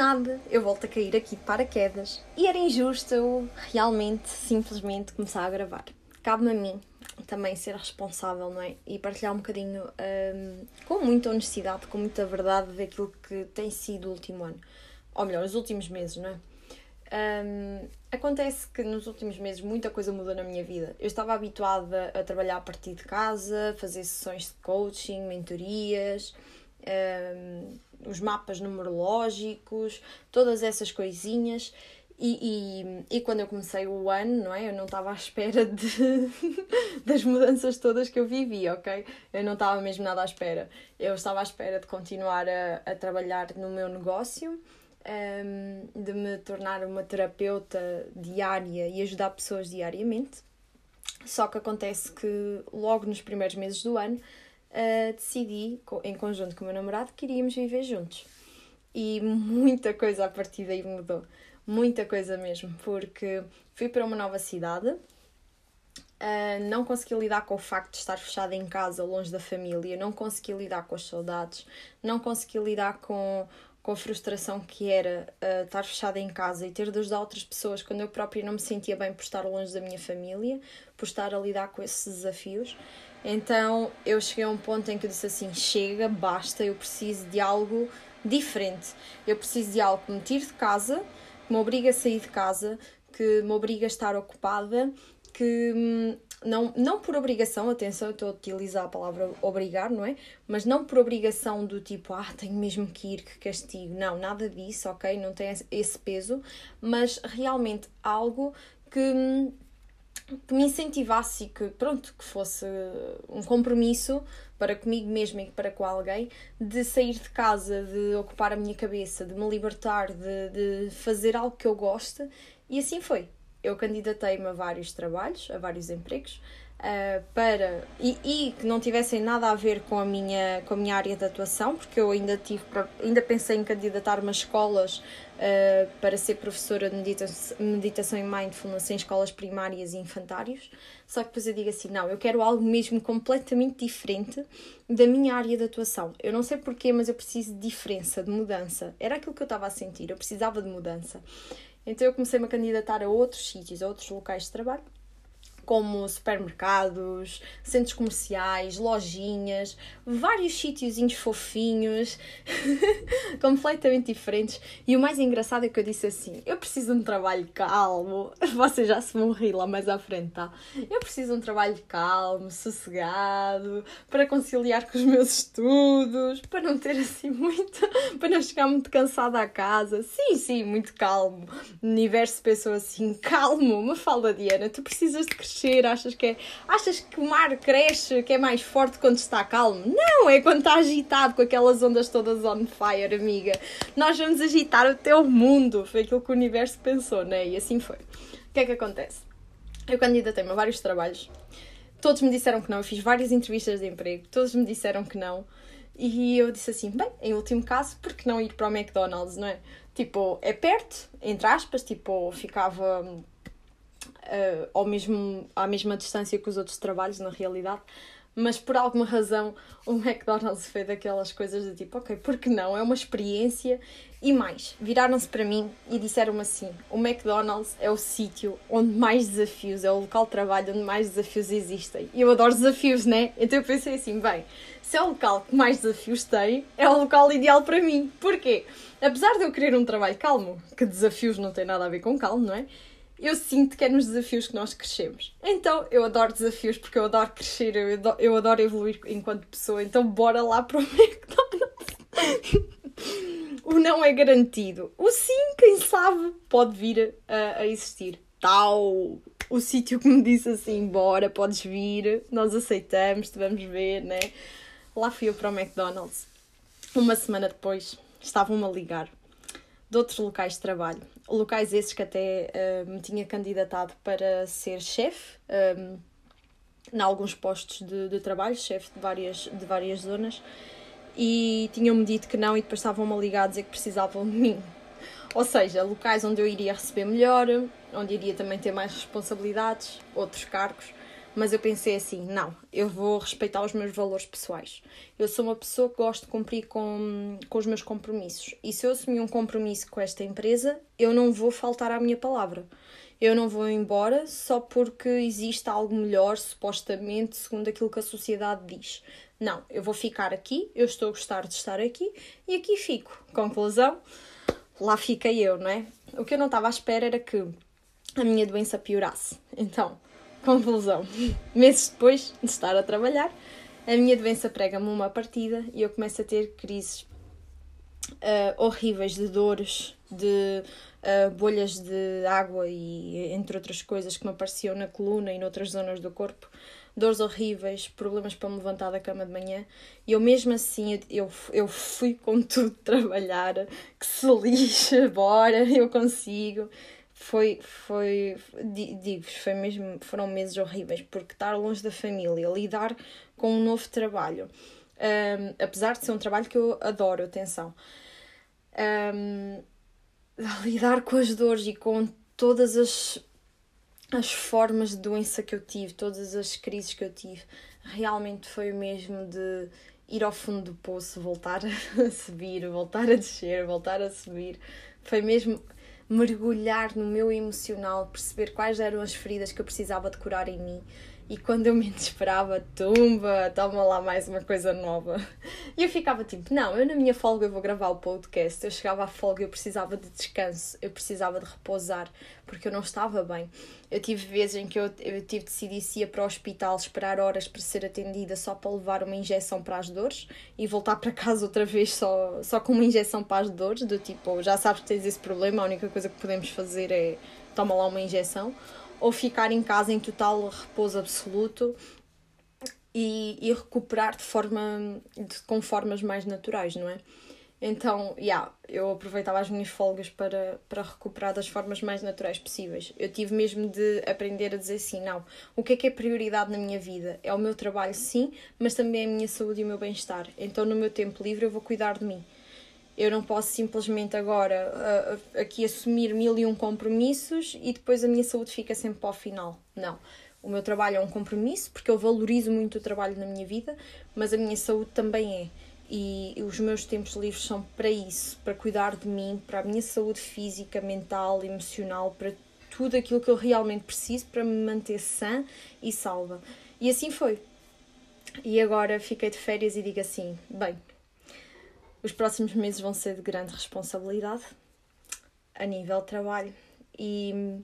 nada, eu volto a cair aqui de paraquedas. E era injusto eu realmente, simplesmente começar a gravar. Cabe-me a mim também ser responsável, não é? E partilhar um bocadinho um, com muita honestidade, com muita verdade daquilo que tem sido o último ano. Ou melhor, os últimos meses, não é? Um, acontece que nos últimos meses muita coisa mudou na minha vida. Eu estava habituada a trabalhar a partir de casa, fazer sessões de coaching, mentorias, os mapas numerológicos, todas essas coisinhas. E, e, e, quando eu comecei o ano, não é? Eu não estava à espera de, das mudanças todas que eu vivi, ok? Eu não estava mesmo nada à espera. Eu estava à espera de continuar a, a trabalhar no meu negócio, um, de me tornar uma terapeuta diária e ajudar pessoas diariamente. Só que acontece que logo nos primeiros meses do ano decidi, em conjunto com o meu namorado, que iríamos viver juntos. E muita coisa a partir daí mudou muita coisa mesmo, porque fui para uma nova cidade, uh, não consegui lidar com o facto de estar fechada em casa, longe da família, não consegui lidar com as saudades, não consegui lidar com, com a frustração que era uh, estar fechada em casa e ter de ajudar outras pessoas quando eu própria não me sentia bem por estar longe da minha família, por estar a lidar com esses desafios. Então eu cheguei a um ponto em que eu disse assim: chega, basta, eu preciso de algo diferente, eu preciso de algo que me tire de casa que me obriga a sair de casa, que me obriga a estar ocupada, que hum, não, não por obrigação, atenção, eu estou a utilizar a palavra obrigar, não é? Mas não por obrigação do tipo, ah, tenho mesmo que ir, que castigo. Não, nada disso, ok? Não tem esse peso, mas realmente algo que que me incentivasse e que, pronto, que fosse um compromisso para comigo mesma e para com alguém, de sair de casa, de ocupar a minha cabeça, de me libertar, de, de fazer algo que eu gosto. E assim foi. Eu candidatei-me a vários trabalhos, a vários empregos, uh, para e, e, que não tivessem nada a ver com a minha com a minha área de atuação porque eu ainda tive ainda pensei em candidatar-me a escolas uh, para ser professora de meditação, meditação e mindfulness em escolas primárias e infantários. Só que depois eu digo assim não eu quero algo mesmo completamente diferente da minha área de atuação. Eu não sei porquê mas eu preciso de diferença de mudança. Era aquilo que eu estava a sentir eu precisava de mudança então eu comecei -me a candidatar a outros sítios a outros locais de trabalho como supermercados, centros comerciais, lojinhas, vários sítiozinhos fofinhos, completamente diferentes. E o mais engraçado é que eu disse assim: eu preciso de um trabalho calmo. Vocês já se vão rir lá mais à frente, tá? Eu preciso de um trabalho calmo, sossegado, para conciliar com os meus estudos, para não ter assim muito. para não chegar muito cansada à casa. Sim, sim, muito calmo. O universo pensou assim: calmo, uma fala Diana, tu precisas de crescer, achas que é. Achas que o mar cresce, que é mais forte quando está calmo? Não, é quando está agitado com aquelas ondas todas on fire, amiga. Nós vamos agitar o teu mundo. Foi aquilo que o universo pensou, né? E assim foi. O que é que acontece? Eu candidatei-me a vários trabalhos. Todos me disseram que não. Eu fiz várias entrevistas de emprego. Todos me disseram que não. E eu disse assim: bem, em último caso, por que não ir para o McDonald's, não é? Tipo, é perto, entre aspas, tipo, ficava uh, ao mesmo, à mesma distância que os outros trabalhos, na realidade mas por alguma razão o McDonald's foi daquelas coisas de tipo, ok, por que não? É uma experiência. E mais, viraram-se para mim e disseram-me assim: o McDonald's é o sítio onde mais desafios, é o local de trabalho onde mais desafios existem. E eu adoro desafios, né? Então eu pensei assim: bem, se é o local que mais desafios tem, é o local ideal para mim. Porquê? Apesar de eu querer um trabalho calmo, que desafios não tem nada a ver com calmo, não é? Eu sinto que é nos desafios que nós crescemos. Então, eu adoro desafios porque eu adoro crescer, eu adoro, eu adoro evoluir enquanto pessoa. Então, bora lá para o McDonald's. o não é garantido. O sim, quem sabe, pode vir a, a existir. Tal, o sítio que me disse assim: bora, podes vir, nós aceitamos, te vamos ver, né? Lá fui eu para o McDonald's. Uma semana depois, estavam-me a ligar de outros locais de trabalho. Locais esses que até uh, me tinha candidatado para ser chefe, um, em alguns postos de, de trabalho, chefe de várias, de várias zonas, e tinham-me dito que não e depois estavam-me a ligar a dizer que precisavam de mim. Ou seja, locais onde eu iria receber melhor, onde iria também ter mais responsabilidades, outros cargos, Mas eu pensei assim: não, eu vou respeitar os meus valores pessoais. Eu sou uma pessoa que gosto de cumprir com, com os meus compromissos. E se eu assumir um compromisso com esta empresa, eu não vou faltar à minha palavra. Eu não vou embora só porque existe algo melhor, supostamente, segundo aquilo que a sociedade diz. Não, eu vou ficar aqui, eu estou a gostar de estar aqui e aqui fico. Conclusão, lá fiquei eu, não é? O que eu não estava à espera era que a minha doença piorasse. Então, conclusão, meses depois de estar a trabalhar, a minha doença prega-me uma partida e eu começo a ter crises uh, horríveis de dores, de uh, bolhas de água e entre outras coisas que me apareciam na coluna e noutras zonas do corpo, dores horríveis, problemas para me levantar da cama de manhã. E eu mesmo assim, eu, eu fui com tudo trabalhar, que se lixe, bora, eu consigo. Foi, foi, digo foi mesmo, foram meses horríveis, porque estar longe da família, lidar com um novo trabalho, um, apesar de ser um trabalho que eu adoro, atenção, um, lidar com as dores e com todas as, as formas de doença que eu tive, todas as crises que eu tive, realmente foi o mesmo de ir ao fundo do poço, voltar a subir, voltar a descer, voltar a subir. Foi mesmo mergulhar no meu emocional, perceber quais eram as feridas que eu precisava de curar em mim e quando eu me esperava, tumba, toma lá mais uma coisa nova. E eu ficava tipo, não, eu na minha folga eu vou gravar o podcast. Eu chegava à folga, eu precisava de descanso, eu precisava de repousar, porque eu não estava bem. Eu tive vezes em que eu, eu tive de decidir se ia para o hospital, esperar horas para ser atendida só para levar uma injeção para as dores e voltar para casa outra vez só, só com uma injeção para as dores, do tipo, já sabes que tens esse problema, a única coisa que podemos fazer é toma lá uma injeção ou ficar em casa em total repouso absoluto e, e recuperar de forma de, com formas mais naturais, não é? Então, yeah, eu aproveitava as minhas folgas para, para recuperar das formas mais naturais possíveis. Eu tive mesmo de aprender a dizer assim: não, o que é que é prioridade na minha vida? É o meu trabalho, sim, mas também é a minha saúde e o meu bem-estar. Então, no meu tempo livre, eu vou cuidar de mim. Eu não posso simplesmente agora uh, aqui assumir mil e um compromissos e depois a minha saúde fica sempre para o final. Não. O meu trabalho é um compromisso porque eu valorizo muito o trabalho na minha vida, mas a minha saúde também é. E os meus tempos livres são para isso, para cuidar de mim, para a minha saúde física, mental, emocional, para tudo aquilo que eu realmente preciso para me manter sã e salva. E assim foi. E agora fiquei de férias e digo assim: bem, os próximos meses vão ser de grande responsabilidade a nível trabalho e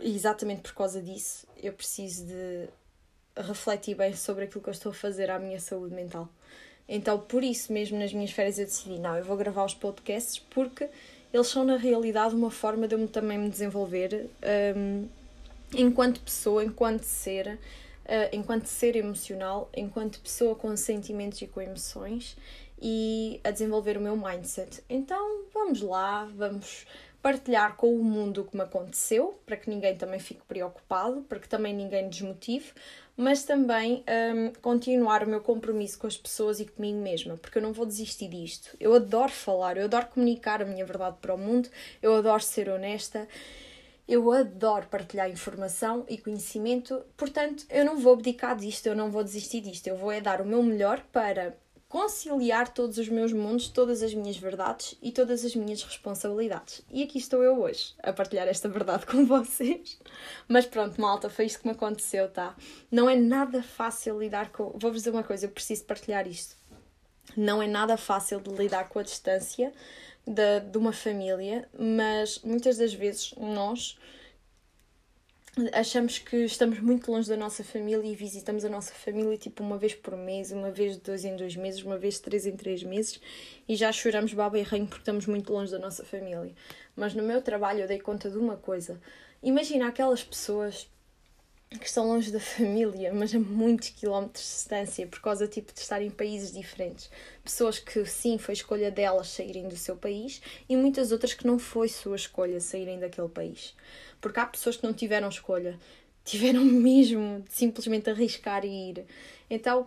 exatamente por causa disso eu preciso de refletir bem sobre aquilo que eu estou a fazer à minha saúde mental. Então, por isso mesmo, nas minhas férias eu decidi, não, eu vou gravar os podcasts porque eles são na realidade uma forma de eu também me desenvolver um, enquanto pessoa, enquanto ser, uh, enquanto ser emocional, enquanto pessoa com sentimentos e com emoções e a desenvolver o meu mindset. Então vamos lá, vamos partilhar com o mundo o que me aconteceu, para que ninguém também fique preocupado, para que também ninguém desmotive, mas também um, continuar o meu compromisso com as pessoas e comigo mesma, porque eu não vou desistir disto. Eu adoro falar, eu adoro comunicar a minha verdade para o mundo, eu adoro ser honesta eu adoro partilhar informação e conhecimento, portanto, eu não vou abdicar disto, eu não vou desistir disto. Eu vou é dar o meu melhor para conciliar todos os meus mundos, todas as minhas verdades e todas as minhas responsabilidades. E aqui estou eu hoje a partilhar esta verdade com vocês. Mas pronto, malta, foi isto que me aconteceu, tá? Não é nada fácil lidar com. Vou-vos dizer uma coisa, eu preciso partilhar isto. Não é nada fácil de lidar com a distância de, de uma família, mas muitas das vezes nós achamos que estamos muito longe da nossa família e visitamos a nossa família tipo uma vez por mês, uma vez de dois em dois meses, uma vez de três em três meses e já choramos baba e rainho porque estamos muito longe da nossa família. Mas no meu trabalho eu dei conta de uma coisa. Imagina aquelas pessoas que estão longe da família, mas a muitos quilómetros de distância, por causa tipo de estar em países diferentes. Pessoas que sim, foi escolha delas saírem do seu país e muitas outras que não foi sua escolha saírem daquele país. Porque há pessoas que não tiveram escolha, tiveram mesmo de simplesmente arriscar e ir. Então,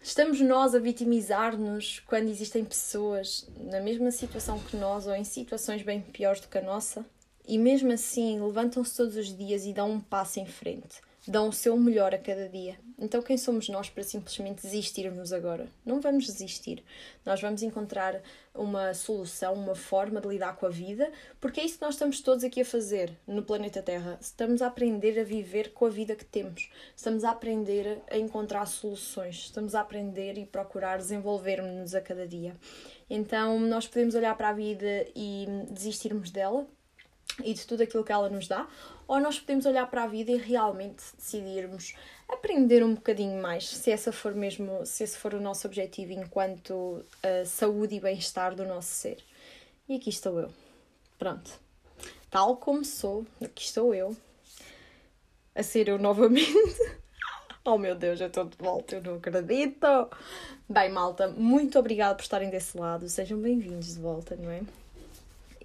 estamos nós a vitimizar-nos quando existem pessoas na mesma situação que nós ou em situações bem piores do que a nossa? E mesmo assim levantam-se todos os dias e dão um passo em frente. dão o seu melhor a cada dia. Então, quem somos nós para simplesmente desistirmos agora? Não vamos desistir. Nós vamos encontrar uma solução, uma forma de lidar com a vida, porque é isso que nós estamos todos aqui a fazer no planeta Terra. Estamos a aprender a viver com a vida que temos. Estamos a aprender a encontrar soluções. Estamos a aprender e procurar desenvolver-nos a cada dia. Então, nós podemos olhar para a vida e desistirmos dela e de tudo aquilo que ela nos dá, ou nós podemos olhar para a vida e realmente decidirmos aprender um bocadinho mais, se essa for mesmo, se esse for o nosso objetivo enquanto uh, saúde e bem-estar do nosso ser. E aqui estou eu. Pronto. Tal como sou, aqui estou eu. A ser eu novamente. oh meu Deus, eu estou de volta, eu não acredito. Bem, malta, muito obrigada por estarem desse lado. Sejam bem-vindos de volta, não é?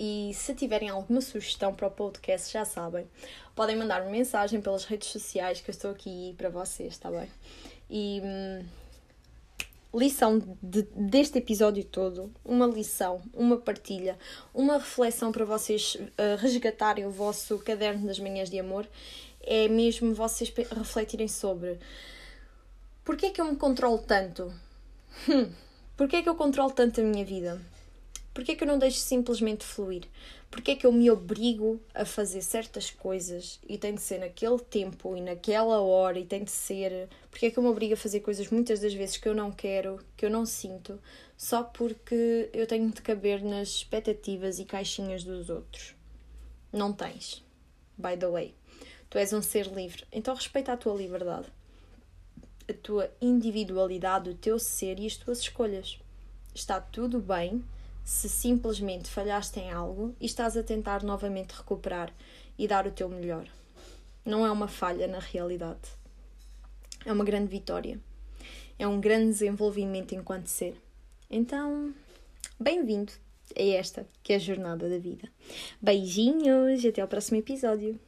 E se tiverem alguma sugestão para o podcast, já sabem, podem mandar-me mensagem pelas redes sociais que eu estou aqui para vocês, está bem? E hum, lição de, deste episódio todo, uma lição, uma partilha, uma reflexão para vocês uh, resgatarem o vosso caderno das manhãs de amor, é mesmo vocês refletirem sobre porquê é que eu me controlo tanto? Hum, porquê é que eu controlo tanto a minha vida? Porquê é que eu não deixo simplesmente fluir? Porquê é que eu me obrigo a fazer certas coisas e tem de ser naquele tempo e naquela hora e tem de ser. Porquê é que eu me obrigo a fazer coisas muitas das vezes que eu não quero, que eu não sinto, só porque eu tenho de caber nas expectativas e caixinhas dos outros? Não tens. By the way. Tu és um ser livre, então respeita a tua liberdade, a tua individualidade, o teu ser e as tuas escolhas. Está tudo bem se simplesmente falhaste em algo e estás a tentar novamente recuperar e dar o teu melhor. Não é uma falha na realidade. É uma grande vitória. É um grande desenvolvimento enquanto ser. Então, bem-vindo a esta que é a jornada da vida. Beijinhos e até ao próximo episódio.